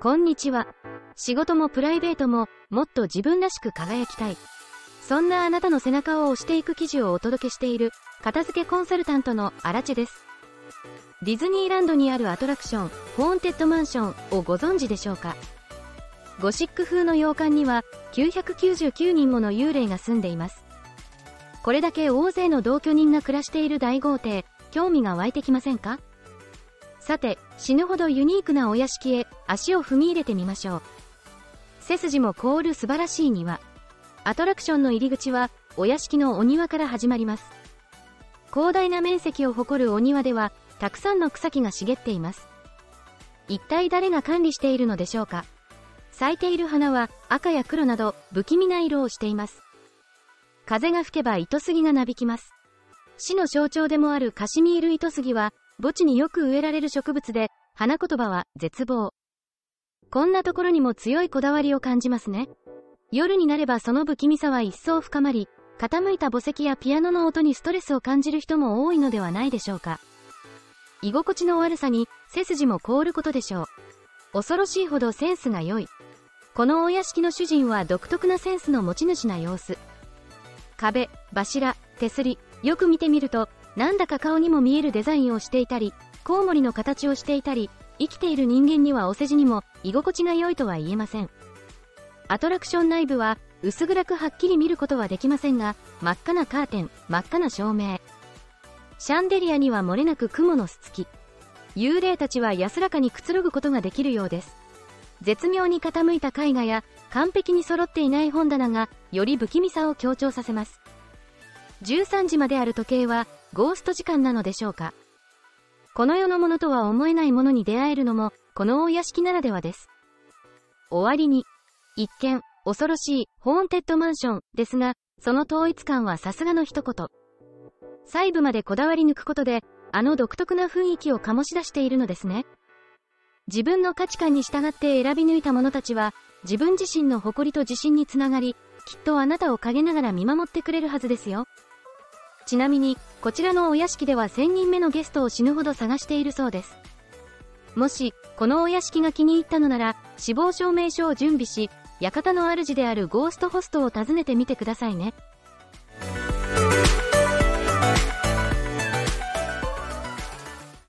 こんにちは。仕事もプライベートももっと自分らしく輝きたい。そんなあなたの背中を押していく記事をお届けしている片付けコンサルタントのアラチェです。ディズニーランドにあるアトラクション、ホーンテッドマンションをご存知でしょうか？ゴシック風の洋館には999人もの幽霊が住んでいます。これだけ大勢の同居人が暮らしている大豪邸、興味が湧いてきませんか？さて、死ぬほどユニークなお屋敷へ足を踏み入れてみましょう。背筋も凍る素晴らしい庭。アトラクションの入り口は、お屋敷のお庭から始まります。広大な面積を誇るお庭では、たくさんの草木が茂っています。一体誰が管理しているのでしょうか？咲いている花は赤や黒など不気味な色をしています。風が吹けば糸杉がなびきます。死の象徴でもあるカシミール糸杉は、墓地によく植えられる植物で、花言葉は絶望。こんなところにも強いこだわりを感じますね。夜になればその不気味さは一層深まり、傾いた墓石やピアノの音にストレスを感じる人も多いのではないでしょうか。居心地の悪さに背筋も凍ることでしょう。恐ろしいほどセンスが良い。このお屋敷の主人は独特なセンスの持ち主な様子。壁、柱、手すり、よく見てみると、なんだか顔にも見えるデザインをしていたり、コウモリの形をしていたり、生きている人間にはお世辞にも居心地が良いとは言えません。アトラクション内部は薄暗くはっきり見ることはできませんが、真っ赤なカーテン、真っ赤な照明。シャンデリアには漏れなく雲のすつき。幽霊たちは安らかにくつろぐことができるようです。絶妙に傾いた絵画や完璧に揃っていない本棚がより不気味さを強調させます。13時まである時計はゴースト時間なのでしょうかこの世のものとは思えないものに出会えるのもこのお屋敷ならではです。終わりに、一見恐ろしいホーンテッドマンションですが、その統一感はさすがの一言。細部までこだわり抜くことで、あの独特な雰囲気を醸し出しているのですね。自分の価値観に従って選び抜いた者たちは、自分自身の誇りと自信につながり、きっとあなたを陰ながら見守ってくれるはずですよ。ちなみに、こちらのお屋敷では1000人目のゲストを死ぬほど探しているそうです。もし、このお屋敷が気に入ったのなら、死亡証明書を準備し、館の主であるゴーストホストを訪ねてみてくださいね。